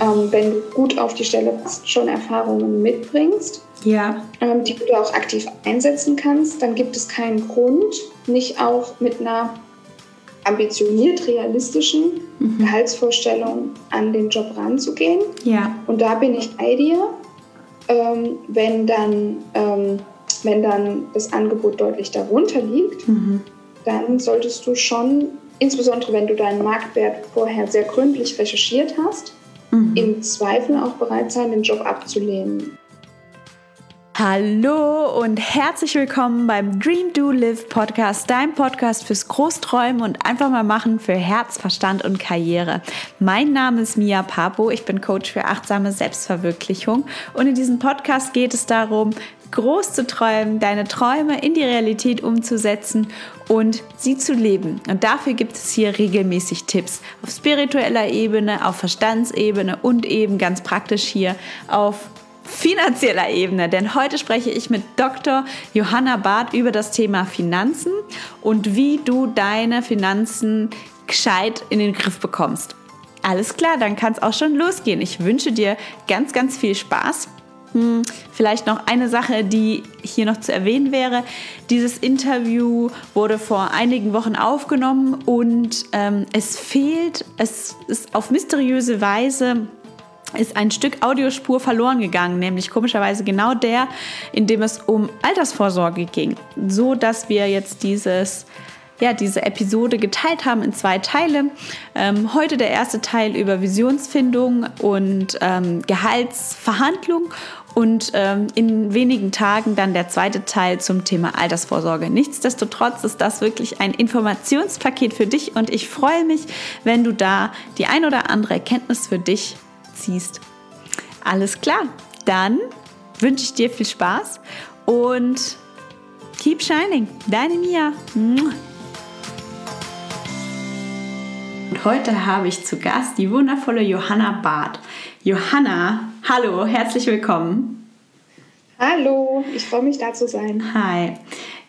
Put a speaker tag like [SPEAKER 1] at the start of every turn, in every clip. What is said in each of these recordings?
[SPEAKER 1] ähm, wenn du gut auf die Stelle passt, schon Erfahrungen mitbringst,
[SPEAKER 2] ja.
[SPEAKER 1] ähm, die du auch aktiv einsetzen kannst, dann gibt es keinen Grund, nicht auch mit einer ambitioniert realistischen mhm. Gehaltsvorstellung an den Job ranzugehen.
[SPEAKER 2] Ja.
[SPEAKER 1] Und da bin ich bei dir, ähm, wenn, dann, ähm, wenn dann das Angebot deutlich darunter liegt, mhm. dann solltest du schon, insbesondere wenn du deinen Marktwert vorher sehr gründlich recherchiert hast, mhm. im Zweifel auch bereit sein, den Job abzulehnen.
[SPEAKER 2] Hallo und herzlich willkommen beim Dream Do Live Podcast, dein Podcast fürs Großträumen und einfach mal machen für Herz, Verstand und Karriere. Mein Name ist Mia Papo, ich bin Coach für achtsame Selbstverwirklichung und in diesem Podcast geht es darum, groß zu träumen, deine Träume in die Realität umzusetzen und sie zu leben. Und dafür gibt es hier regelmäßig Tipps auf spiritueller Ebene, auf Verstandsebene und eben ganz praktisch hier auf finanzieller Ebene, denn heute spreche ich mit Dr. Johanna Barth über das Thema Finanzen und wie du deine Finanzen gescheit in den Griff bekommst. Alles klar, dann kann es auch schon losgehen. Ich wünsche dir ganz, ganz viel Spaß. Hm, vielleicht noch eine Sache, die hier noch zu erwähnen wäre. Dieses Interview wurde vor einigen Wochen aufgenommen und ähm, es fehlt, es ist auf mysteriöse Weise ist ein Stück Audiospur verloren gegangen, nämlich komischerweise genau der, in dem es um Altersvorsorge ging, so dass wir jetzt dieses ja, diese Episode geteilt haben in zwei Teile. Ähm, heute der erste Teil über Visionsfindung und ähm, Gehaltsverhandlung und ähm, in wenigen Tagen dann der zweite Teil zum Thema Altersvorsorge. Nichtsdestotrotz ist das wirklich ein Informationspaket für dich und ich freue mich, wenn du da die ein oder andere Erkenntnis für dich ziehst. Alles klar, dann wünsche ich dir viel Spaß und keep shining. Deine Mia. Und heute habe ich zu Gast die wundervolle Johanna Barth. Johanna, hallo, herzlich willkommen.
[SPEAKER 1] Hallo, ich freue mich da zu sein.
[SPEAKER 2] Hi.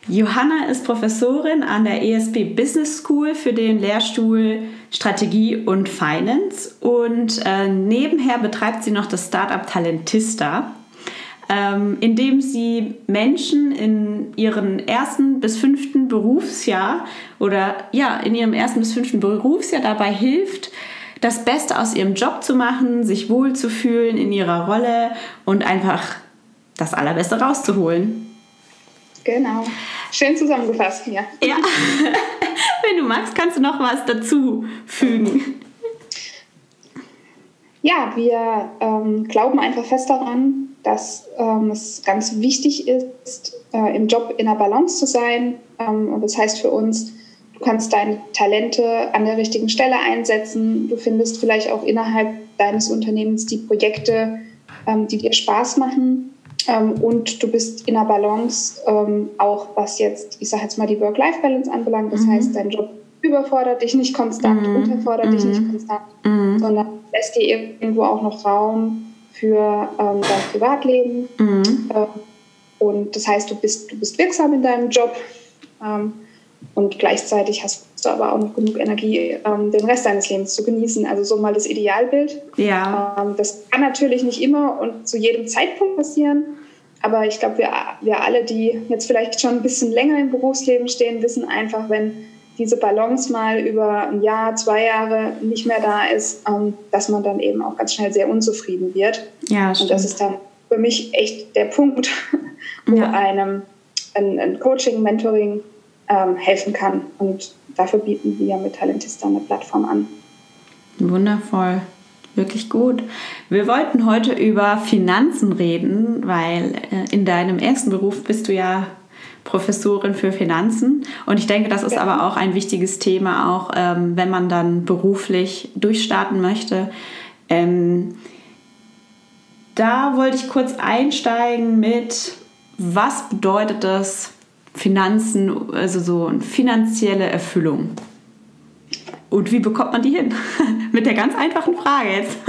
[SPEAKER 2] Johanna ist Professorin an der ESB Business School für den Lehrstuhl Strategie und Finance und äh, nebenher betreibt sie noch das Startup Talentista, ähm, in dem sie Menschen in ihrem ersten bis fünften Berufsjahr oder ja, in ihrem ersten bis fünften Berufsjahr dabei hilft, das Beste aus ihrem Job zu machen, sich wohlzufühlen in ihrer Rolle und einfach das Allerbeste rauszuholen.
[SPEAKER 1] Genau. Schön zusammengefasst hier.
[SPEAKER 2] Ja. Wenn du magst, kannst du noch was dazu fügen.
[SPEAKER 1] Ja, wir ähm, glauben einfach fest daran, dass ähm, es ganz wichtig ist, äh, im Job in der Balance zu sein. Ähm, und das heißt für uns, du kannst deine Talente an der richtigen Stelle einsetzen. Du findest vielleicht auch innerhalb deines Unternehmens die Projekte, ähm, die dir Spaß machen. Ähm, und du bist in der Balance, ähm, auch was jetzt, ich sage jetzt mal, die Work-Life-Balance anbelangt. Das mhm. heißt, dein Job überfordert dich nicht konstant, mhm. unterfordert mhm. dich nicht konstant, mhm. sondern lässt dir irgendwo auch noch Raum für ähm, dein Privatleben. Ähm, und das heißt, du bist, du bist wirksam in deinem Job ähm, und gleichzeitig hast du aber auch noch genug Energie, ähm, den Rest deines Lebens zu genießen. Also so mal das Idealbild.
[SPEAKER 2] Ja.
[SPEAKER 1] Ähm, das kann natürlich nicht immer und zu jedem Zeitpunkt passieren. Aber ich glaube, wir, wir alle, die jetzt vielleicht schon ein bisschen länger im Berufsleben stehen, wissen einfach, wenn diese Balance mal über ein Jahr, zwei Jahre nicht mehr da ist, ähm, dass man dann eben auch ganz schnell sehr unzufrieden wird.
[SPEAKER 2] Ja, stimmt.
[SPEAKER 1] Und das ist dann für mich echt der Punkt, wo ja. einem ein, ein Coaching, Mentoring ähm, helfen kann. Und dafür bieten wir mit Talentista eine Plattform an.
[SPEAKER 2] Wundervoll. Wirklich gut. Wir wollten heute über Finanzen reden, weil äh, in deinem ersten Beruf bist du ja Professorin für Finanzen. Und ich denke, das ist ja. aber auch ein wichtiges Thema, auch ähm, wenn man dann beruflich durchstarten möchte. Ähm, da wollte ich kurz einsteigen mit, was bedeutet das Finanzen, also so eine finanzielle Erfüllung? Und wie bekommt man die hin? Mit der ganz einfachen Frage jetzt.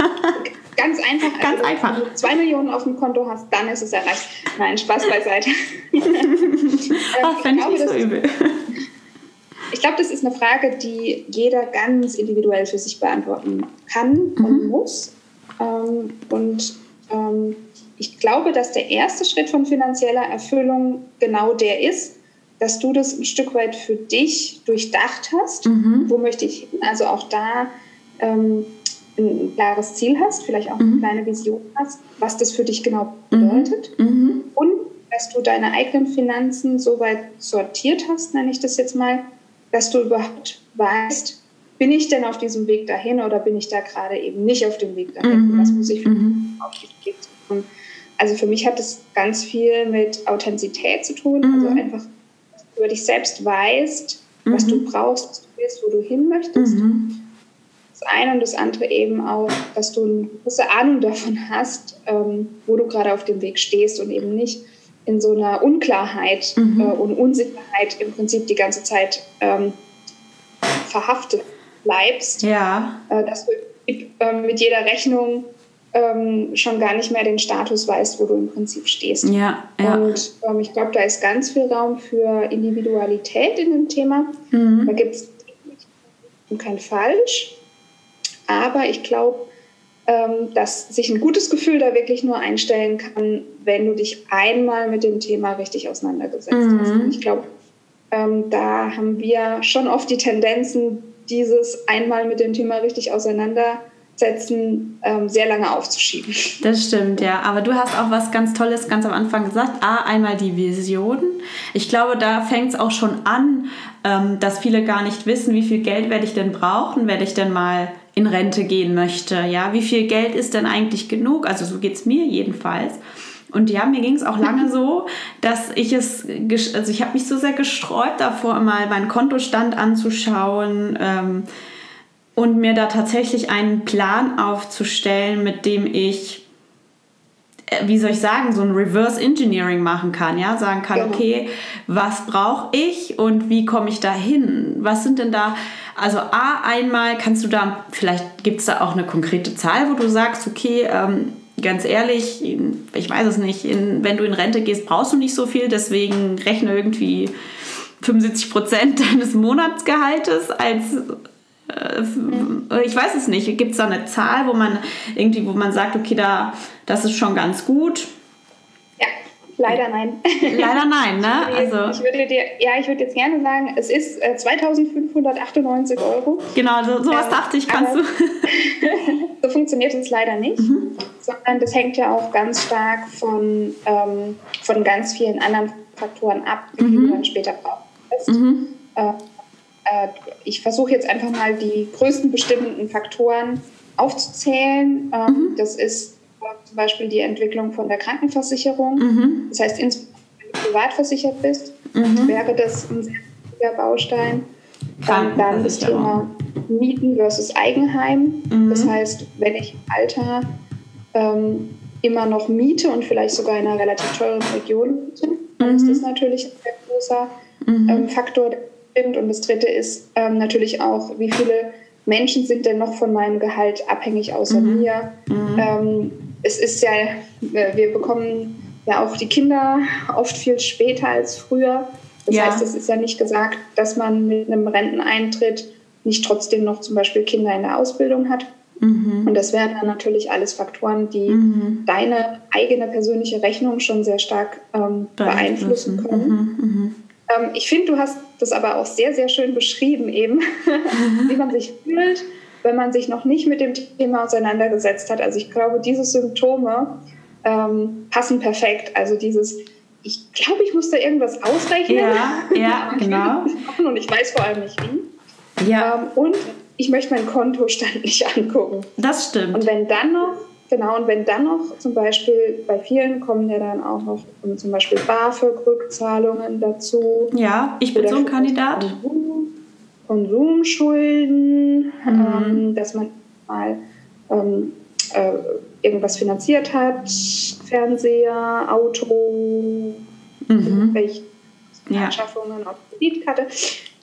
[SPEAKER 1] Ganz einfach.
[SPEAKER 2] Ganz also, einfach.
[SPEAKER 1] Wenn du zwei Millionen auf dem Konto hast, dann ist es erreicht. Nein, Spaß beiseite.
[SPEAKER 2] Ach, ähm, fände ich nicht so übel.
[SPEAKER 1] Ich glaube, das ist eine Frage, die jeder ganz individuell für sich beantworten kann mhm. und muss. Ähm, und ähm, ich glaube, dass der erste Schritt von finanzieller Erfüllung genau der ist, dass du das ein Stück weit für dich durchdacht hast. Mhm. Wo möchte ich hin? Also auch da ähm, ein klares Ziel hast, vielleicht auch mhm. eine kleine Vision hast, was das für dich genau mhm. bedeutet. Mhm. Und dass du deine eigenen Finanzen so weit sortiert hast, nenne ich das jetzt mal, dass du überhaupt weißt, bin ich denn auf diesem Weg dahin oder bin ich da gerade eben nicht auf dem Weg dahin? Mhm. Was muss ich für mhm. auf diesem Weg tun? Also für mich hat es ganz viel mit Authentizität zu tun, also einfach, über dich selbst weißt, was du brauchst, was du willst, wo du hin möchtest das eine und das andere eben auch, dass du eine gewisse Ahnung davon hast, ähm, wo du gerade auf dem Weg stehst und eben nicht in so einer Unklarheit mhm. äh, und Unsicherheit im Prinzip die ganze Zeit ähm, verhaftet bleibst.
[SPEAKER 2] Ja.
[SPEAKER 1] Äh, dass du äh, mit jeder Rechnung ähm, schon gar nicht mehr den Status weißt, wo du im Prinzip stehst.
[SPEAKER 2] Ja, ja.
[SPEAKER 1] Und ähm, ich glaube, da ist ganz viel Raum für Individualität in dem Thema. Mhm. Da gibt es kein Falsch. Aber ich glaube, ähm, dass sich ein gutes Gefühl da wirklich nur einstellen kann, wenn du dich einmal mit dem Thema richtig auseinandergesetzt mhm. hast. Und ich glaube, ähm, da haben wir schon oft die Tendenzen, dieses einmal mit dem Thema richtig auseinandersetzen, ähm, sehr lange aufzuschieben.
[SPEAKER 2] Das stimmt, ja. Aber du hast auch was ganz Tolles ganz am Anfang gesagt. A, einmal die Vision. Ich glaube, da fängt es auch schon an, ähm, dass viele gar nicht wissen, wie viel Geld werde ich denn brauchen, werde ich denn mal in Rente gehen möchte. Ja, wie viel Geld ist denn eigentlich genug? Also so geht es mir jedenfalls. Und ja, mir ging es auch lange so, dass ich es, also ich habe mich so sehr gesträubt davor, mal meinen Kontostand anzuschauen ähm, und mir da tatsächlich einen Plan aufzustellen, mit dem ich, äh, wie soll ich sagen, so ein Reverse Engineering machen kann, ja, sagen kann, okay, was brauche ich und wie komme ich da hin? Was sind denn da also A, einmal kannst du da, vielleicht gibt es da auch eine konkrete Zahl, wo du sagst, okay, ähm, ganz ehrlich, ich weiß es nicht, in, wenn du in Rente gehst, brauchst du nicht so viel, deswegen rechne irgendwie 75 Prozent deines Monatsgehaltes als ich weiß es nicht. Gibt es da eine Zahl, wo man irgendwie, wo man sagt, okay, da, das ist schon ganz gut?
[SPEAKER 1] Leider nein.
[SPEAKER 2] Leider nein, ne?
[SPEAKER 1] Also ich würde dir, ja, ich würde jetzt gerne sagen, es ist äh, 2598 Euro.
[SPEAKER 2] Genau, so, sowas ähm, dachte ich, kannst du.
[SPEAKER 1] so funktioniert es leider nicht, mhm. sondern das hängt ja auch ganz stark von, ähm, von ganz vielen anderen Faktoren ab, die mhm. du dann später brauchst. Mhm. Äh, äh, ich versuche jetzt einfach mal die größten bestimmenden Faktoren aufzuzählen. Ähm, mhm. Das ist zum Beispiel die Entwicklung von der Krankenversicherung. Mhm. Das heißt, insbesondere wenn du privat versichert bist, mhm. wäre das ein sehr wichtiger Baustein. Dann, dann das Thema Mieten versus Eigenheim. Mhm. Das heißt, wenn ich im Alter ähm, immer noch miete und vielleicht sogar in einer relativ teuren Region bin, dann ist mhm. das natürlich ein sehr großer mhm. ähm, Faktor. Und das dritte ist ähm, natürlich auch, wie viele Menschen sind denn noch von meinem Gehalt abhängig außer mhm. mir? Mhm. Ähm, es ist ja, äh, wir bekommen ja auch die Kinder oft viel später als früher. Das ja. heißt, es ist ja nicht gesagt, dass man mit einem Renteneintritt nicht trotzdem noch zum Beispiel Kinder in der Ausbildung hat. Mhm. Und das wären dann natürlich alles Faktoren, die mhm. deine eigene persönliche Rechnung schon sehr stark ähm, beeinflussen können. Mhm. Ähm, ich finde, du hast das aber auch sehr, sehr schön beschrieben eben, wie man sich fühlt wenn man sich noch nicht mit dem Thema auseinandergesetzt hat. Also ich glaube, diese Symptome ähm, passen perfekt. Also dieses, ich glaube, ich muss da irgendwas ausrechnen.
[SPEAKER 2] Ja, ja genau.
[SPEAKER 1] Und ich weiß vor allem nicht wie.
[SPEAKER 2] Ja.
[SPEAKER 1] Ähm, und ich möchte meinen Kontostand nicht angucken.
[SPEAKER 2] Das stimmt.
[SPEAKER 1] Und wenn dann noch, genau, und wenn dann noch zum Beispiel, bei vielen kommen ja dann auch noch zum Beispiel BAföG-Rückzahlungen dazu.
[SPEAKER 2] Ja, ich bin so ein Kandidat.
[SPEAKER 1] Konsumschulden, mhm. ähm, dass man mal ähm, äh, irgendwas finanziert hat, Fernseher, Auto, mhm. welche ja. Anschaffungen auf Kreditkarte,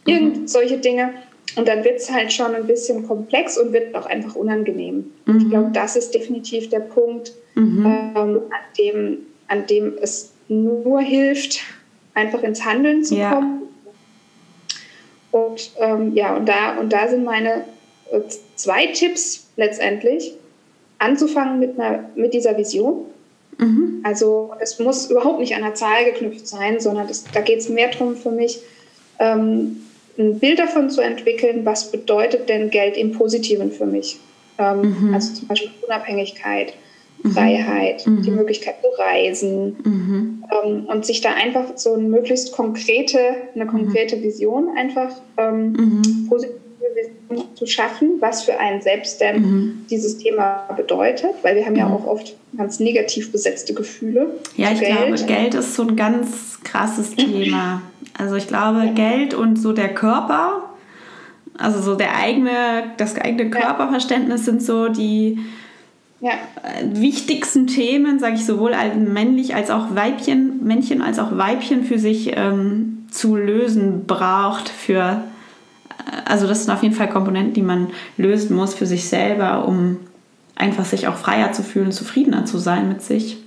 [SPEAKER 1] irgend solche Dinge. Und dann wird es halt schon ein bisschen komplex und wird auch einfach unangenehm. Mhm. Ich glaube, das ist definitiv der Punkt, mhm. ähm, an, dem, an dem es nur hilft, einfach ins Handeln zu
[SPEAKER 2] ja.
[SPEAKER 1] kommen Und ähm, ja, und da, und da sind meine äh, zwei Tipps letztendlich. Anzufangen mit, einer, mit dieser Vision. Mhm. Also es muss überhaupt nicht an einer Zahl geknüpft sein, sondern das, da geht es mehr darum für mich, ähm, ein Bild davon zu entwickeln, was bedeutet denn Geld im Positiven für mich. Ähm, mhm. Also zum Beispiel Unabhängigkeit, mhm. Freiheit, mhm. die Möglichkeit zu reisen mhm. ähm, und sich da einfach so eine möglichst konkrete, eine mhm. konkrete Vision einfach ähm, mhm. positive Vision zu schaffen, was für einen selbst denn dieses Thema bedeutet, weil wir haben ja auch oft ganz negativ besetzte Gefühle.
[SPEAKER 2] Ja, ich Geld. glaube, Geld ist so ein ganz krasses Thema. Also ich glaube, ja. Geld und so der Körper also so der eigene, das eigene Körperverständnis sind so die ja. Äh, wichtigsten Themen, sage ich sowohl als männlich als auch Weibchen, Männchen als auch Weibchen für sich ähm, zu lösen braucht für äh, also das sind auf jeden Fall Komponenten, die man lösen muss für sich selber, um einfach sich auch freier zu fühlen, zufriedener zu sein mit sich.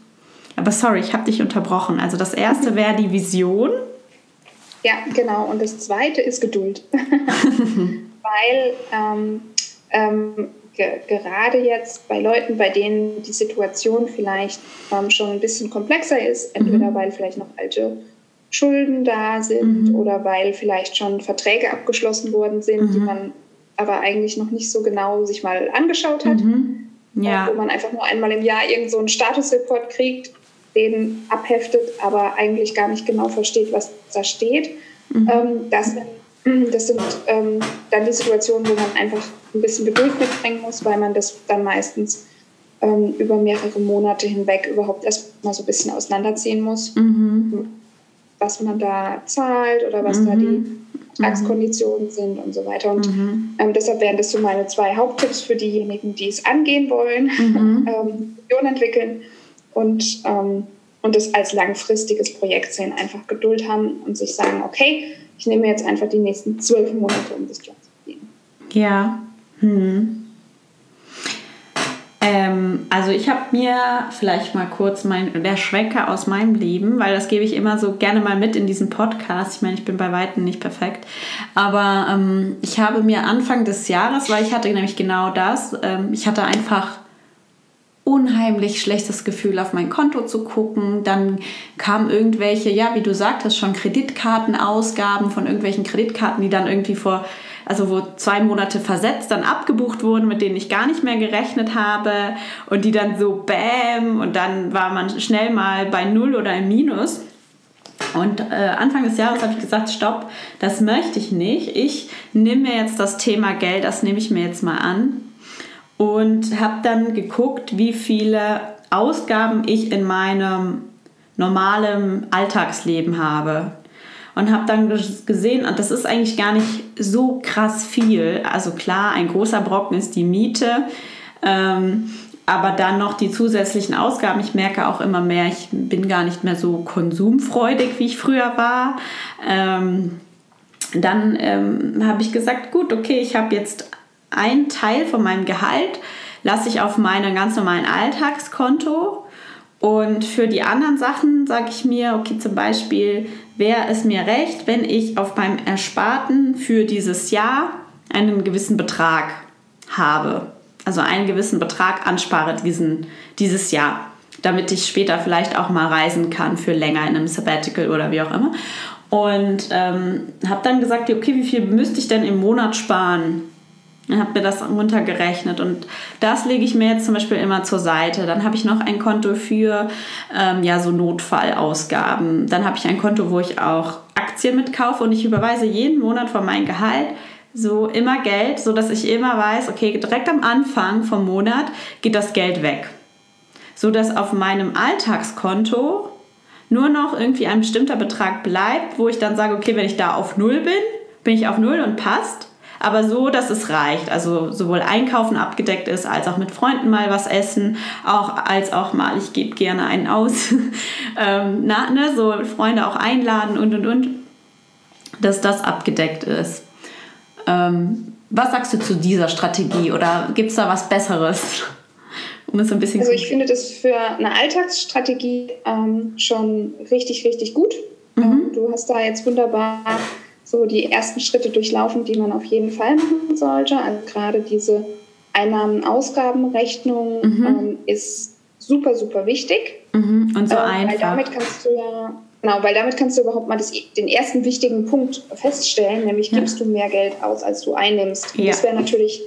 [SPEAKER 2] Aber sorry, ich habe dich unterbrochen. Also das erste wäre die Vision.
[SPEAKER 1] Ja, genau. Und das zweite ist Geduld. Weil ähm, ähm, ge gerade jetzt bei Leuten, bei denen die Situation vielleicht ähm, schon ein bisschen komplexer ist, entweder mhm. weil vielleicht noch alte Schulden da sind mhm. oder weil vielleicht schon Verträge abgeschlossen worden sind, mhm. die man aber eigentlich noch nicht so genau sich mal angeschaut hat. Mhm. Ja. Wo man einfach nur einmal im Jahr irgend so einen Statusreport kriegt den abheftet, aber eigentlich gar nicht genau versteht, was da steht. Mhm. Ähm, das, das, sind ähm, dann die Situationen, wo man einfach ein bisschen Geduld mitbringen muss, weil man das dann meistens ähm, über mehrere Monate hinweg überhaupt erstmal so ein bisschen auseinanderziehen muss, mhm. was man da zahlt oder was mhm. da die Vertragskonditionen sind und so weiter. Und mhm. ähm, deshalb wären das so meine zwei Haupttipps für diejenigen, die es angehen wollen, mhm. ähm, entwickeln und, ähm, und das als langfristiges Projekt sehen, einfach Geduld haben und sich sagen, okay, ich nehme jetzt einfach die nächsten zwölf Monate, um das Job zu verdienen.
[SPEAKER 2] Ja. Hm. Ähm, also ich habe mir vielleicht mal kurz mein, der Schwenker aus meinem Leben, weil das gebe ich immer so gerne mal mit in diesen Podcast. Ich meine, ich bin bei Weitem nicht perfekt, aber ähm, ich habe mir Anfang des Jahres, weil ich hatte nämlich genau das, ähm, ich hatte einfach unheimlich schlechtes Gefühl, auf mein Konto zu gucken. Dann kamen irgendwelche, ja, wie du sagtest, schon Kreditkartenausgaben von irgendwelchen Kreditkarten, die dann irgendwie vor, also wo zwei Monate versetzt dann abgebucht wurden, mit denen ich gar nicht mehr gerechnet habe und die dann so bäm und dann war man schnell mal bei Null oder im Minus. Und äh, Anfang des Jahres habe ich gesagt, stopp, das möchte ich nicht. Ich nehme mir jetzt das Thema Geld, das nehme ich mir jetzt mal an und habe dann geguckt, wie viele Ausgaben ich in meinem normalen Alltagsleben habe. Und habe dann gesehen, und das ist eigentlich gar nicht so krass viel. Also klar, ein großer Brocken ist die Miete. Ähm, aber dann noch die zusätzlichen Ausgaben. Ich merke auch immer mehr, ich bin gar nicht mehr so konsumfreudig, wie ich früher war. Ähm, dann ähm, habe ich gesagt, gut, okay, ich habe jetzt ein Teil von meinem Gehalt lasse ich auf meinem ganz normalen Alltagskonto. Und für die anderen Sachen sage ich mir, okay, zum Beispiel wäre es mir recht, wenn ich auf meinem Ersparten für dieses Jahr einen gewissen Betrag habe. Also einen gewissen Betrag anspare diesen, dieses Jahr, damit ich später vielleicht auch mal reisen kann für länger in einem Sabbatical oder wie auch immer. Und ähm, habe dann gesagt, okay, wie viel müsste ich denn im Monat sparen? Und habe mir das runtergerechnet und das lege ich mir jetzt zum Beispiel immer zur Seite. Dann habe ich noch ein Konto für ähm, ja so Notfallausgaben. Dann habe ich ein Konto, wo ich auch Aktien mitkaufe und ich überweise jeden Monat von meinem Gehalt so immer Geld, so dass ich immer weiß, okay, direkt am Anfang vom Monat geht das Geld weg, so dass auf meinem Alltagskonto nur noch irgendwie ein bestimmter Betrag bleibt, wo ich dann sage, okay, wenn ich da auf null bin, bin ich auf null und passt aber so, dass es reicht. Also sowohl Einkaufen abgedeckt ist, als auch mit Freunden mal was essen, auch als auch mal, ich gebe gerne einen aus, ähm, na, ne, so Freunde auch einladen und und und, dass das abgedeckt ist. Ähm, was sagst du zu dieser Strategie oder gibt es da was Besseres?
[SPEAKER 1] Um es ein bisschen also ich finde das für eine Alltagsstrategie ähm, schon richtig, richtig gut. Mhm. Ähm, du hast da jetzt wunderbar so die ersten Schritte durchlaufen, die man auf jeden Fall machen sollte. Also gerade diese Einnahmen-Ausgabenrechnung mhm. ähm, ist super, super wichtig.
[SPEAKER 2] Mhm. Und so ähm, einfach.
[SPEAKER 1] Weil damit kannst du ja, genau, weil damit kannst du überhaupt mal das, den ersten wichtigen Punkt feststellen, nämlich gibst ja. du mehr Geld aus, als du einnimmst. Ja. Das wäre natürlich,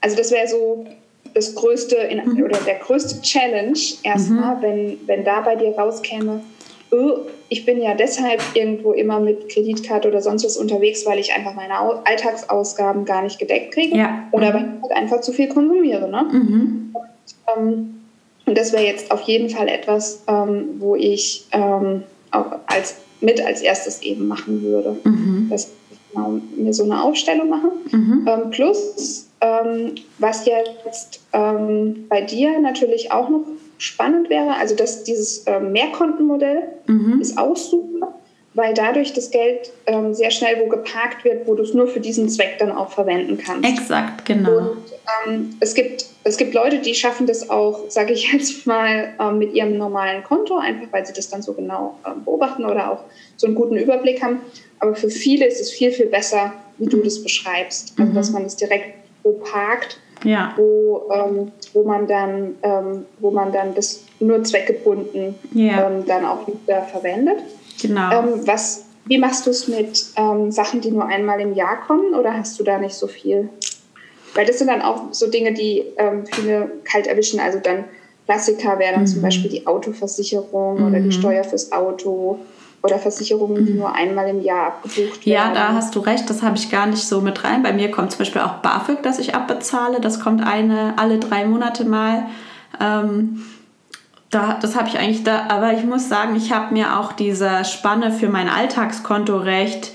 [SPEAKER 1] also das wäre so das größte in, mhm. oder der größte Challenge erstmal, mhm. wenn, wenn da bei dir rauskäme, oh, ich bin ja deshalb irgendwo immer mit Kreditkarte oder sonst was unterwegs, weil ich einfach meine Alltagsausgaben gar nicht gedeckt kriege ja. oder weil ich halt einfach zu viel konsumiere. Ne? Mhm. Und, ähm, und, das wäre jetzt auf jeden Fall etwas, ähm, wo ich ähm, auch als, mit als erstes eben machen würde, mhm. dass ich genau mir so eine Aufstellung mache. Mhm. Ähm, plus ähm, was jetzt ähm, bei dir natürlich auch noch spannend wäre, also dass dieses ähm, Mehrkontenmodell mhm. ist auch super, weil dadurch das Geld ähm, sehr schnell wo geparkt wird, wo du es nur für diesen Zweck dann auch verwenden kannst.
[SPEAKER 2] Exakt, genau.
[SPEAKER 1] Und ähm, es, gibt, es gibt Leute, die schaffen das auch, sage ich jetzt mal, ähm, mit ihrem normalen Konto, einfach weil sie das dann so genau beobachten oder auch so einen guten Überblick haben. Aber für viele ist es viel, viel besser, wie du das beschreibst. Also, dass mhm. man es direkt wo parkt, ja. wo, ähm, wo, man dann, ähm, wo man dann das nur zweckgebunden ja. ähm, dann auch wieder verwendet.
[SPEAKER 2] Genau.
[SPEAKER 1] Ähm, was, wie machst du es mit ähm, Sachen, die nur einmal im Jahr kommen oder hast du da nicht so viel? Weil das sind dann auch so Dinge, die ähm, viele kalt erwischen. Also dann Klassiker wäre dann mhm. zum Beispiel die Autoversicherung mhm. oder die mhm. Steuer fürs Auto oder Versicherungen, die nur einmal im Jahr abgebucht werden.
[SPEAKER 2] Ja, da hast du recht, das habe ich gar nicht so mit rein. Bei mir kommt zum Beispiel auch BAföG, das ich abbezahle. Das kommt eine, alle drei Monate mal. Ähm, da, das habe ich eigentlich da, aber ich muss sagen, ich habe mir auch diese Spanne für mein Alltagskonto recht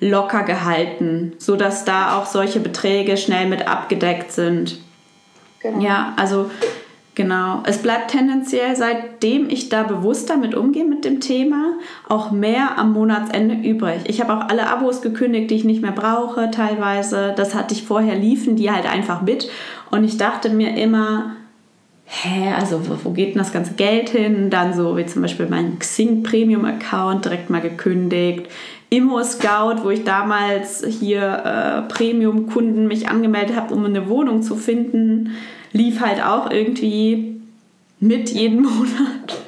[SPEAKER 2] locker gehalten, sodass da auch solche Beträge schnell mit abgedeckt sind. Genau. Ja, also Genau. Es bleibt tendenziell, seitdem ich da bewusster mit umgehe mit dem Thema, auch mehr am Monatsende übrig. Ich habe auch alle Abos gekündigt, die ich nicht mehr brauche, teilweise. Das hatte ich vorher, liefen die halt einfach mit. Und ich dachte mir immer, hä, also wo, wo geht denn das ganze Geld hin? Dann so wie zum Beispiel mein Xing Premium Account direkt mal gekündigt. Immo Scout, wo ich damals hier äh, Premium-Kunden mich angemeldet habe, um eine Wohnung zu finden lief halt auch irgendwie mit jeden Monat.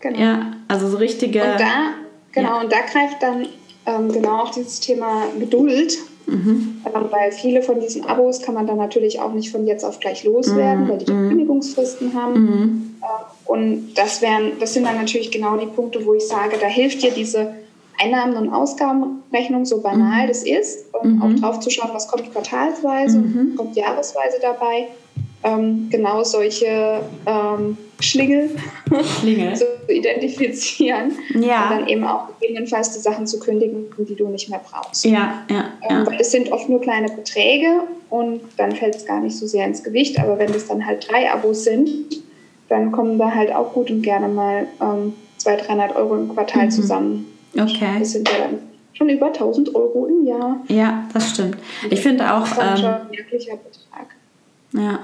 [SPEAKER 2] Genau. Ja, also so richtige.
[SPEAKER 1] Und da, genau, ja. und da greift dann ähm, genau auch dieses Thema Geduld. Mhm. Ähm, weil viele von diesen Abos kann man dann natürlich auch nicht von jetzt auf gleich loswerden, mhm. weil die mhm. Kündigungsfristen haben. Mhm. Äh, und das wären, das sind dann natürlich genau die Punkte, wo ich sage, da hilft dir diese Einnahmen- und Ausgabenrechnung, so banal mhm. das ist, und mhm. auch drauf zu schauen, was kommt quartalsweise, mhm. kommt jahresweise dabei. Ähm, genau solche ähm, Schlingel, Schlingel. zu identifizieren ja. und dann eben auch gegebenenfalls die Sachen zu kündigen, die du nicht mehr brauchst.
[SPEAKER 2] Ja, ja,
[SPEAKER 1] ähm, Weil es sind oft nur kleine Beträge und dann fällt es gar nicht so sehr ins Gewicht. Aber wenn das dann halt drei Abos sind, dann kommen da halt auch gut und gerne mal ähm, 200, 300 Euro im Quartal mhm. zusammen.
[SPEAKER 2] Okay.
[SPEAKER 1] Das sind ja dann schon über 1000 Euro im Jahr.
[SPEAKER 2] Ja, das stimmt. Ich finde auch. Das ist
[SPEAKER 1] ähm, schon ein wirklicher Betrag.
[SPEAKER 2] Ja.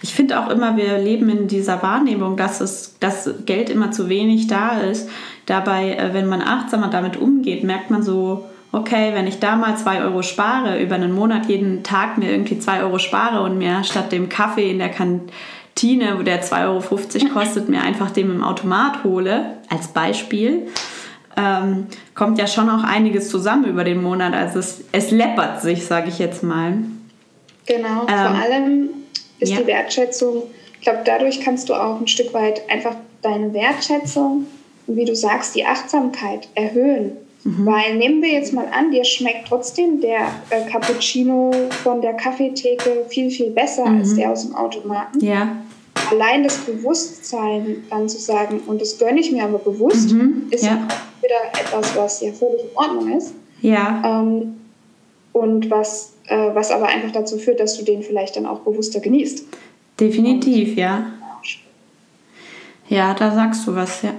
[SPEAKER 2] Ich finde auch immer, wir leben in dieser Wahrnehmung, dass es, dass Geld immer zu wenig da ist. Dabei, äh, wenn man achtsamer damit umgeht, merkt man so, okay, wenn ich da mal zwei Euro spare, über einen Monat jeden Tag mir irgendwie zwei Euro spare und mir statt dem Kaffee in der Kantine, wo der 2,50 Euro kostet, mir einfach den im Automat hole, als Beispiel, ähm, kommt ja schon auch einiges zusammen über den Monat. Also es, es läppert sich, sage ich jetzt mal.
[SPEAKER 1] Genau, ähm, vor allem ist ja. die Wertschätzung, ich glaube, dadurch kannst du auch ein Stück weit einfach deine Wertschätzung und wie du sagst, die Achtsamkeit erhöhen. Mhm. Weil nehmen wir jetzt mal an, dir schmeckt trotzdem der äh, Cappuccino von der Kaffeetheke viel, viel besser mhm. als der aus dem Automaten.
[SPEAKER 2] Ja
[SPEAKER 1] allein das Bewusstsein dann zu sagen, und das gönne ich mir aber bewusst, mhm, ist ja. wieder etwas, was ja völlig in Ordnung ist.
[SPEAKER 2] Ja.
[SPEAKER 1] Ähm, und was, äh, was aber einfach dazu führt, dass du den vielleicht dann auch bewusster genießt.
[SPEAKER 2] Definitiv, und, ja. Ja, da sagst du was, ja.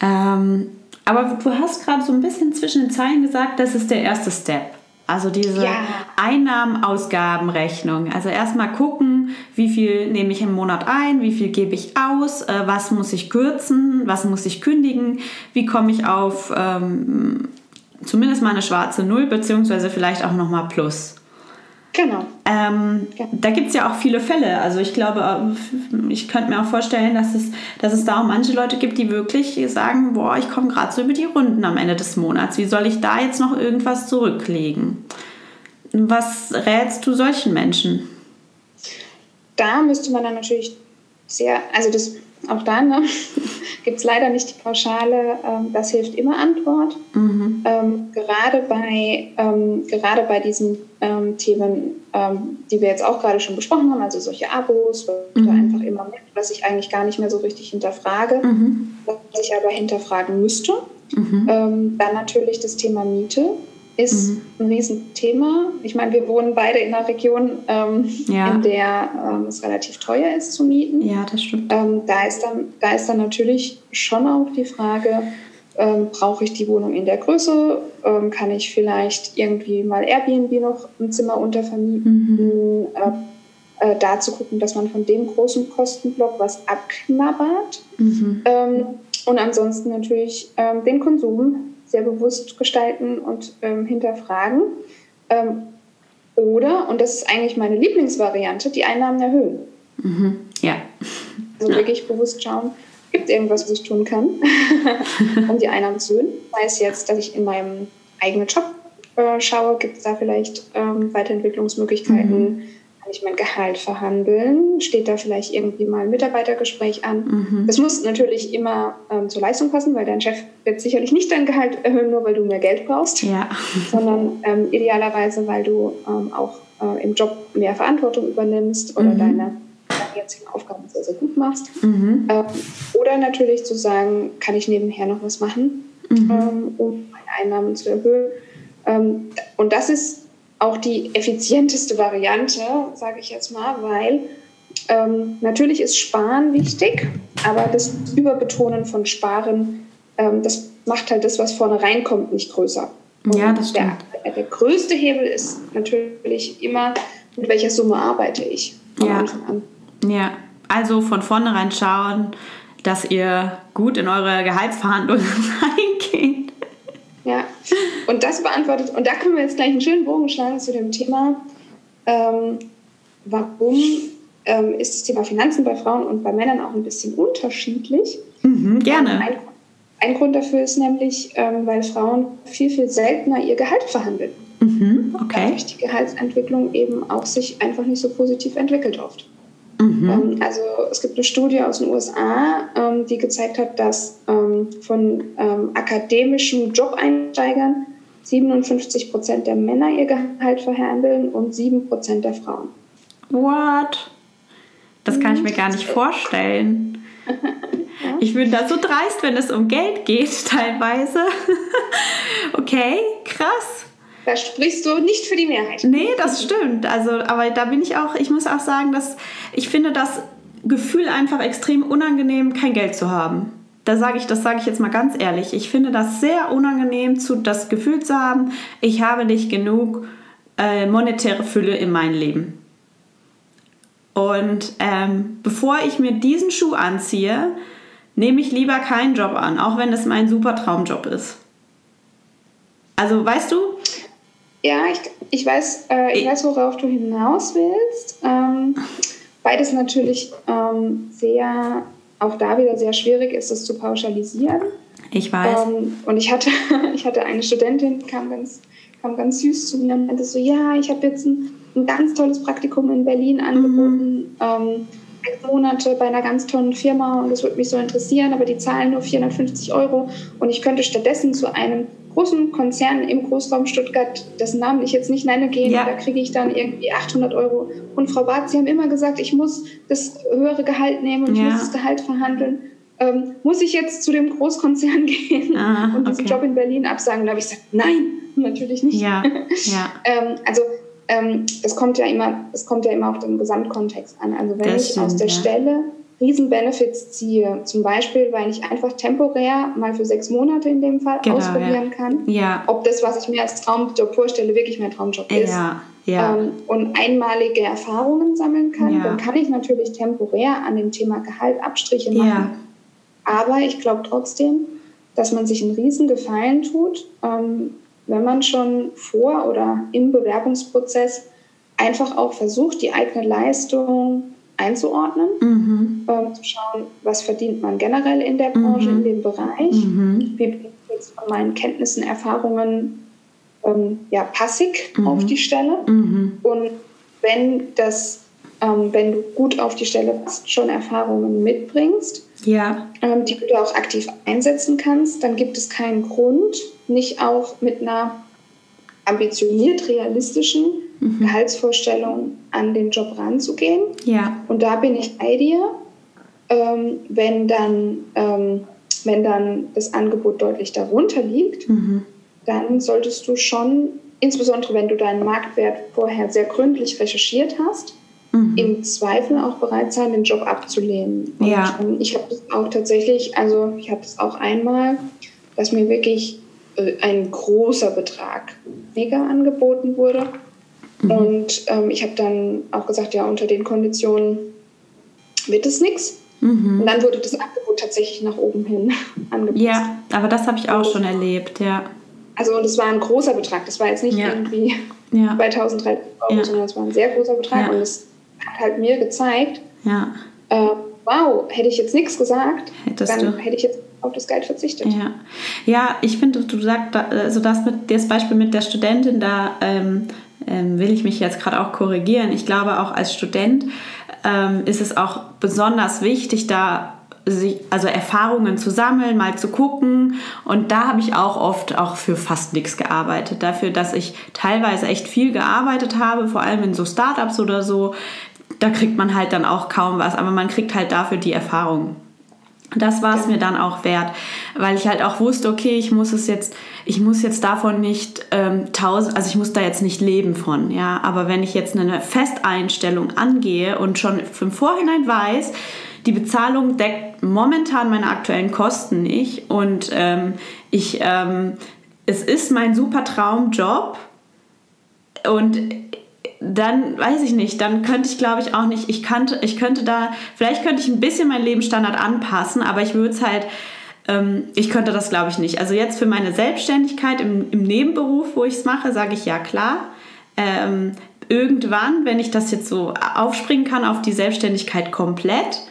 [SPEAKER 2] Ähm, aber du hast gerade so ein bisschen zwischen den Zeilen gesagt, das ist der erste Step. Also diese ja. Einnahmen-Ausgaben-Rechnung. Also erstmal gucken, wie viel nehme ich im Monat ein, wie viel gebe ich aus, äh, was muss ich kürzen, was muss ich kündigen, wie komme ich auf ähm, zumindest mal eine schwarze Null, beziehungsweise vielleicht auch nochmal Plus.
[SPEAKER 1] Genau.
[SPEAKER 2] Ähm, ja. Da gibt es ja auch viele Fälle. Also ich glaube, äh, ich könnte mir auch vorstellen, dass es, dass es da auch manche Leute gibt, die wirklich sagen, boah, ich komme gerade so über die Runden am Ende des Monats. Wie soll ich da jetzt noch irgendwas zurücklegen? Was rätst du solchen Menschen?
[SPEAKER 1] Da müsste man dann natürlich sehr, also das auch da ne, gibt es leider nicht die pauschale, ähm, das hilft immer Antwort. Mhm. Ähm, gerade, bei, ähm, gerade bei diesen ähm, Themen, ähm, die wir jetzt auch gerade schon besprochen haben, also solche Abos mhm. oder einfach immer mit, was ich eigentlich gar nicht mehr so richtig hinterfrage, mhm. was ich aber hinterfragen müsste. Mhm. Ähm, dann natürlich das Thema Miete ist mhm. ein Riesenthema. Ich meine, wir wohnen beide in einer Region, ähm, ja. in der ähm, es relativ teuer ist zu mieten.
[SPEAKER 2] Ja, das stimmt.
[SPEAKER 1] Ähm, da, ist dann, da ist dann natürlich schon auch die Frage, ähm, brauche ich die Wohnung in der Größe? Ähm, kann ich vielleicht irgendwie mal Airbnb noch ein Zimmer untervermieten? Mhm. Äh, äh, da zu gucken, dass man von dem großen Kostenblock was abknabbert. Mhm. Ähm, und ansonsten natürlich den Konsum sehr bewusst gestalten und ähm, hinterfragen. Ähm, oder, und das ist eigentlich meine Lieblingsvariante, die Einnahmen erhöhen.
[SPEAKER 2] Mhm. Ja.
[SPEAKER 1] Also wirklich bewusst schauen, gibt es irgendwas, was ich tun kann, um die Einnahmen zu erhöhen. Sei es jetzt, dass ich in meinem eigenen Job äh, schaue, gibt es da vielleicht ähm, Weiterentwicklungsmöglichkeiten. Mhm kann ich mein Gehalt verhandeln? Steht da vielleicht irgendwie mal ein Mitarbeitergespräch an? Mhm. Das muss natürlich immer ähm, zur Leistung passen, weil dein Chef wird sicherlich nicht dein Gehalt erhöhen, nur weil du mehr Geld brauchst,
[SPEAKER 2] ja.
[SPEAKER 1] sondern ähm, idealerweise, weil du ähm, auch äh, im Job mehr Verantwortung übernimmst oder mhm. deine jetzigen Aufgaben sehr, sehr gut machst. Mhm. Ähm, oder natürlich zu sagen, kann ich nebenher noch was machen, mhm. ähm, um meine Einnahmen zu erhöhen. Ähm, und das ist auch die effizienteste Variante, sage ich jetzt mal, weil ähm, natürlich ist Sparen wichtig, aber das Überbetonen von Sparen, ähm, das macht halt das, was vorne reinkommt, nicht größer.
[SPEAKER 2] Und ja, das stimmt.
[SPEAKER 1] Der, der, größte Hebel ist natürlich immer, mit welcher Summe arbeite ich
[SPEAKER 2] von ja. Anfang an. Ja, also von vornherein schauen, dass ihr gut in eure Gehaltsverhandlungen reingeht
[SPEAKER 1] ja, und das beantwortet, und da können wir jetzt gleich einen schönen Bogen schlagen zu dem Thema, ähm, warum ähm, ist das Thema Finanzen bei Frauen und bei Männern auch ein bisschen unterschiedlich.
[SPEAKER 2] Mhm, gerne.
[SPEAKER 1] Ein, ein, Grund dafür ist nämlich, ähm, weil Frauen viel, viel seltener ihr Gehalt verhandeln.
[SPEAKER 2] Mhm, okay.
[SPEAKER 1] Dadurch die Gehaltsentwicklung eben auch sich einfach nicht so positiv entwickelt oft. Mhm. Ähm, also es gibt eine Studie aus den USA, ähm, die gezeigt hat, dass ähm, von akademischen Job-Einsteigern 57 Prozent der Männer ihr Gehalt verhandeln und 7 Prozent der Frauen.
[SPEAKER 2] What? Das kann ich mir gar nicht vorstellen. Ich bin da so dreist, wenn es um Geld geht, teilweise. okay, krass.
[SPEAKER 1] Da sprichst du nicht für die Mehrheit.
[SPEAKER 2] Nee, das stimmt. Also, aber da bin ich auch, ich muss auch sagen, dass ich finde das Gefühl einfach extrem unangenehm, kein Geld zu haben. Da sage ich, das sage ich jetzt mal ganz ehrlich. Ich finde das sehr unangenehm, zu, das Gefühl zu haben, ich habe nicht genug äh, monetäre Fülle in meinem Leben. Und ähm, bevor ich mir diesen Schuh anziehe, nehme ich lieber keinen Job an, auch wenn es mein super Traumjob ist. Also weißt du,
[SPEAKER 1] ja, ich, ich, weiß, äh, ich weiß, worauf du hinaus willst. Ähm, beides natürlich ähm, sehr, auch da wieder sehr schwierig ist, es zu pauschalisieren.
[SPEAKER 2] Ich weiß.
[SPEAKER 1] Ähm, und ich hatte, ich hatte eine Studentin, kam ganz, kam ganz süß zu mir und meinte so, ja, ich habe jetzt ein, ein ganz tolles Praktikum in Berlin angeboten. Mhm. Sechs Monate bei einer ganz tollen Firma und das würde mich so interessieren, aber die zahlen nur 450 Euro und ich könnte stattdessen zu einem großen Konzern im Großraum Stuttgart, dessen Namen ich jetzt nicht nenne, gehen. Ja. Da kriege ich dann irgendwie 800 Euro. Und Frau Barth, Sie haben immer gesagt, ich muss das höhere Gehalt nehmen und ja. ich muss das Gehalt verhandeln. Ähm, muss ich jetzt zu dem Großkonzern gehen ah, und diesen okay. Job in Berlin absagen? Da habe ich gesagt, nein, natürlich nicht.
[SPEAKER 2] Ja. Ja.
[SPEAKER 1] ähm, also ähm, es kommt ja immer, es kommt ja immer auf den Gesamtkontext an. Also wenn das ich aus der ja. Stelle Riesenbenefits ziehe. Zum Beispiel, weil ich einfach temporär mal für sechs Monate in dem Fall genau, ausprobieren
[SPEAKER 2] ja.
[SPEAKER 1] kann,
[SPEAKER 2] ja.
[SPEAKER 1] ob das, was ich mir als Traumjob vorstelle, wirklich mein Traumjob ist. Ähm, und einmalige Erfahrungen sammeln kann, dann kann ich natürlich temporär an dem Thema Gehalt Abstriche machen. Aber ich glaube trotzdem, dass man sich einen riesen Gefallen tut, ähm, wenn man schon vor oder im Bewerbungsprozess einfach auch versucht, die eigene Leistung einzuordnen, mhm. ähm, zu schauen, was verdient man generell in der Branche, mhm. in dem Bereich, mhm. wie bin ich jetzt von meinen Kenntnissen, Erfahrungen ähm, ja, passig mhm. auf die Stelle. Mhm. Und wenn das ähm, wenn du gut auf die Stelle passt, schon Erfahrungen mitbringst, ja. ähm, die du auch aktiv einsetzen kannst, dann gibt es keinen Grund, nicht auch mit einer ambitioniert realistischen mhm. Gehaltsvorstellung an den Job ranzugehen. Ja. Und da bin ich bei dir, ähm, wenn, dann, ähm, wenn dann das Angebot deutlich darunter liegt, mhm. dann solltest du schon, insbesondere wenn du deinen Marktwert vorher sehr gründlich recherchiert hast, mhm. im Zweifel auch bereit sein, den Job abzulehnen. Und ja. ich habe das auch tatsächlich, also ich habe das auch einmal, dass mir wirklich äh, ein großer Betrag mega angeboten wurde. Mhm. Und ähm, ich habe dann auch gesagt, ja, unter den Konditionen wird es nichts. Mhm. Und dann wurde das Angebot tatsächlich nach oben hin angepasst.
[SPEAKER 2] Ja, aber das habe ich auch schon erlebt, ja.
[SPEAKER 1] Also und es war ein großer Betrag. Das war jetzt nicht ja. irgendwie ja. 2000, 3000 Euro, ja. sondern es war ein sehr großer Betrag. Und es hat halt mir gezeigt, ja. äh, wow, hätte ich jetzt nichts gesagt, Hättest dann du. hätte ich jetzt auf das Geld verzichtet.
[SPEAKER 2] Ja, ja ich finde, du sagst, also das, mit, das Beispiel mit der Studentin, da ähm, ähm, will ich mich jetzt gerade auch korrigieren. Ich glaube, auch als Student ähm, ist es auch besonders wichtig, da also Erfahrungen zu sammeln, mal zu gucken. Und da habe ich auch oft auch für fast nichts gearbeitet. Dafür, dass ich teilweise echt viel gearbeitet habe, vor allem in so Startups oder so, da kriegt man halt dann auch kaum was, aber man kriegt halt dafür die Erfahrung. Das war es ja. mir dann auch wert, weil ich halt auch wusste, okay, ich muss es jetzt, ich muss jetzt davon nicht ähm, tausend, also ich muss da jetzt nicht leben von, ja. Aber wenn ich jetzt eine Festeinstellung angehe und schon im Vorhinein weiß, die Bezahlung deckt momentan meine aktuellen Kosten nicht und ähm, ich, ähm, es ist mein super Traumjob und dann weiß ich nicht, dann könnte ich glaube ich auch nicht, ich könnte, ich könnte da, vielleicht könnte ich ein bisschen meinen Lebensstandard anpassen, aber ich würde es halt, ähm, ich könnte das glaube ich nicht. Also jetzt für meine Selbstständigkeit im, im Nebenberuf, wo ich es mache, sage ich ja klar. Ähm, irgendwann, wenn ich das jetzt so aufspringen kann auf die Selbstständigkeit komplett,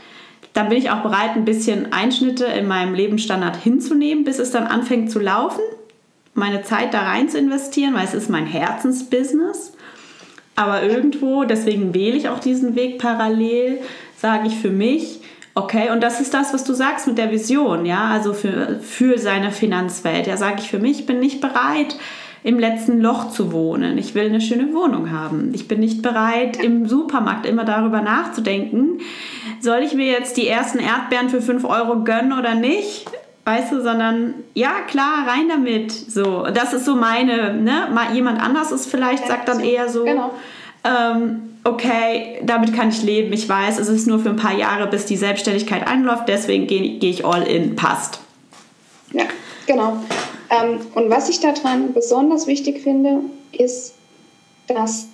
[SPEAKER 2] dann bin ich auch bereit, ein bisschen Einschnitte in meinem Lebensstandard hinzunehmen, bis es dann anfängt zu laufen, meine Zeit da rein zu investieren, weil es ist mein Herzensbusiness. Aber irgendwo, deswegen wähle ich auch diesen Weg parallel, sage ich für mich, okay, und das ist das, was du sagst mit der Vision, ja, also für, für seine Finanzwelt. Ja, sage ich für mich, ich bin nicht bereit, im letzten Loch zu wohnen. Ich will eine schöne Wohnung haben. Ich bin nicht bereit, im Supermarkt immer darüber nachzudenken, soll ich mir jetzt die ersten Erdbeeren für 5 Euro gönnen oder nicht? Weißt du, sondern ja, klar, rein damit. So, das ist so meine, ne? Mal jemand anders ist vielleicht, sagt dann eher so, genau. ähm, okay, damit kann ich leben. Ich weiß, es ist nur für ein paar Jahre, bis die Selbstständigkeit einläuft, deswegen gehe geh ich all in, passt.
[SPEAKER 1] Ja, genau. Ähm, und was ich daran besonders wichtig finde, ist, dass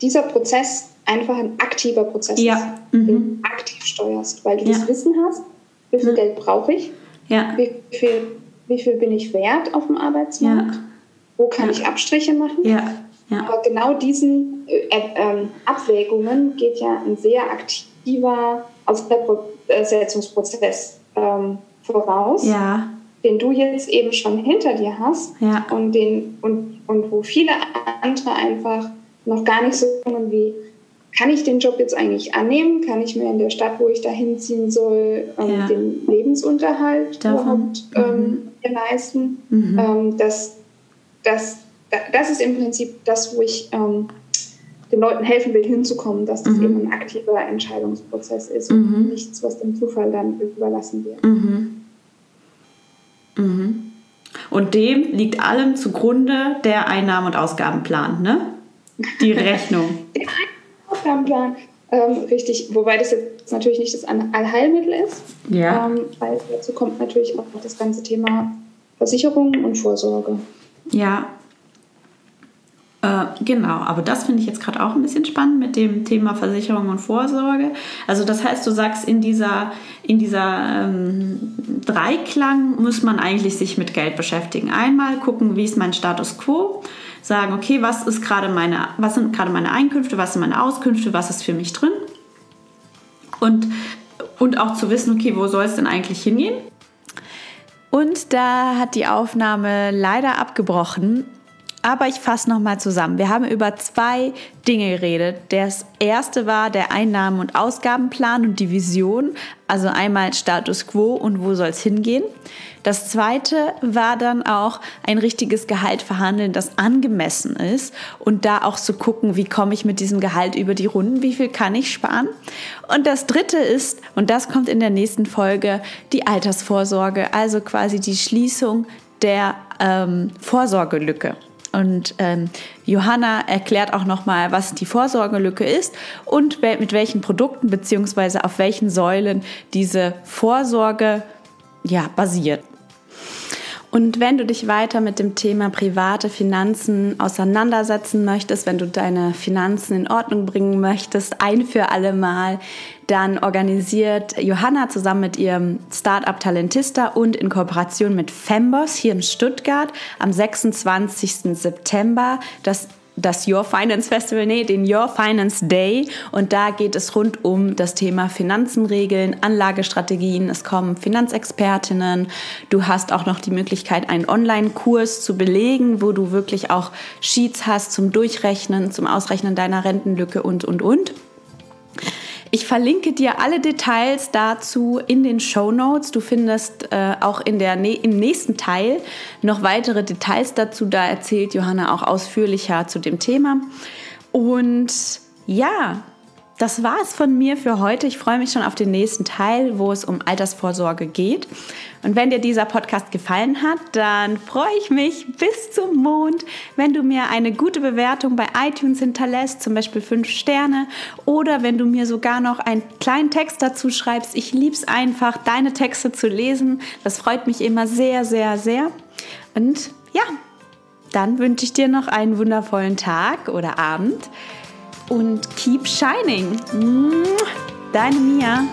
[SPEAKER 1] dieser Prozess einfach ein aktiver Prozess ja. ist, mhm. den du aktiv steuerst, weil du ja. das Wissen hast, wie viel mhm. Geld brauche ich, ja. Wie, viel, wie viel bin ich wert auf dem Arbeitsmarkt? Ja. Wo kann ja. ich Abstriche machen? Ja. Aber genau diesen äh, äh, Abwägungen geht ja ein sehr aktiver Auseinandersetzungsprozess ähm, voraus, ja. den du jetzt eben schon hinter dir hast ja. und, den, und, und wo viele andere einfach noch gar nicht so wie kann ich den Job jetzt eigentlich annehmen? Kann ich mir in der Stadt, wo ich da hinziehen soll, ähm, ja. den Lebensunterhalt Davon. überhaupt ähm, mhm. leisten? Mhm. Ähm, das, das, das ist im Prinzip das, wo ich ähm, den Leuten helfen will, hinzukommen, dass das mhm. eben ein aktiver Entscheidungsprozess ist und mhm. nichts, was dem Zufall dann überlassen wird.
[SPEAKER 2] Mhm. Mhm. Und dem liegt allem zugrunde der Einnahmen- und Ausgabenplan, ne? Die Rechnung.
[SPEAKER 1] Aufgabenplan. Ähm, richtig, wobei das jetzt natürlich nicht das Allheilmittel ist, ja. ähm, weil dazu kommt natürlich auch das ganze Thema Versicherung und Vorsorge.
[SPEAKER 2] Ja. Äh, genau, aber das finde ich jetzt gerade auch ein bisschen spannend mit dem Thema Versicherung und Vorsorge. Also das heißt, du sagst, in dieser, in dieser ähm, Dreiklang muss man eigentlich sich mit Geld beschäftigen. Einmal gucken, wie ist mein Status quo, sagen, okay, was ist gerade meine, was sind gerade meine Einkünfte, was sind meine Auskünfte, was ist für mich drin. Und, und auch zu wissen, okay, wo soll es denn eigentlich hingehen? Und da hat die Aufnahme leider abgebrochen. Aber ich fasse nochmal zusammen. Wir haben über zwei Dinge geredet. Das erste war der Einnahmen- und Ausgabenplan und die Vision. Also einmal Status quo und wo soll es hingehen. Das zweite war dann auch ein richtiges Gehalt verhandeln, das angemessen ist. Und da auch zu gucken, wie komme ich mit diesem Gehalt über die Runden, wie viel kann ich sparen. Und das dritte ist, und das kommt in der nächsten Folge, die Altersvorsorge. Also quasi die Schließung der ähm, Vorsorgelücke. Und ähm, Johanna erklärt auch nochmal, was die Vorsorgelücke ist und mit welchen Produkten bzw. auf welchen Säulen diese Vorsorge ja, basiert. Und wenn du dich weiter mit dem Thema private Finanzen auseinandersetzen möchtest, wenn du deine Finanzen in Ordnung bringen möchtest, ein für alle Mal, dann organisiert Johanna zusammen mit ihrem Startup Talentista und in Kooperation mit Femboss hier in Stuttgart am 26. September das das Your Finance Festival, nee, den Your Finance Day. Und da geht es rund um das Thema Finanzen regeln, Anlagestrategien. Es kommen Finanzexpertinnen. Du hast auch noch die Möglichkeit, einen Online-Kurs zu belegen, wo du wirklich auch Sheets hast zum Durchrechnen, zum Ausrechnen deiner Rentenlücke und, und, und. Ich verlinke dir alle Details dazu in den Show Notes. Du findest äh, auch in der, im nächsten Teil noch weitere Details dazu. Da erzählt Johanna auch ausführlicher zu dem Thema. Und ja, das war es von mir für heute. Ich freue mich schon auf den nächsten Teil, wo es um Altersvorsorge geht. Und wenn dir dieser Podcast gefallen hat, dann freue ich mich bis zum Mond, wenn du mir eine gute Bewertung bei iTunes hinterlässt, zum Beispiel fünf Sterne, oder wenn du mir sogar noch einen kleinen Text dazu schreibst. Ich liebe es einfach, deine Texte zu lesen. Das freut mich immer sehr, sehr, sehr. Und ja, dann wünsche ich dir noch einen wundervollen Tag oder Abend und keep shining. Deine Mia.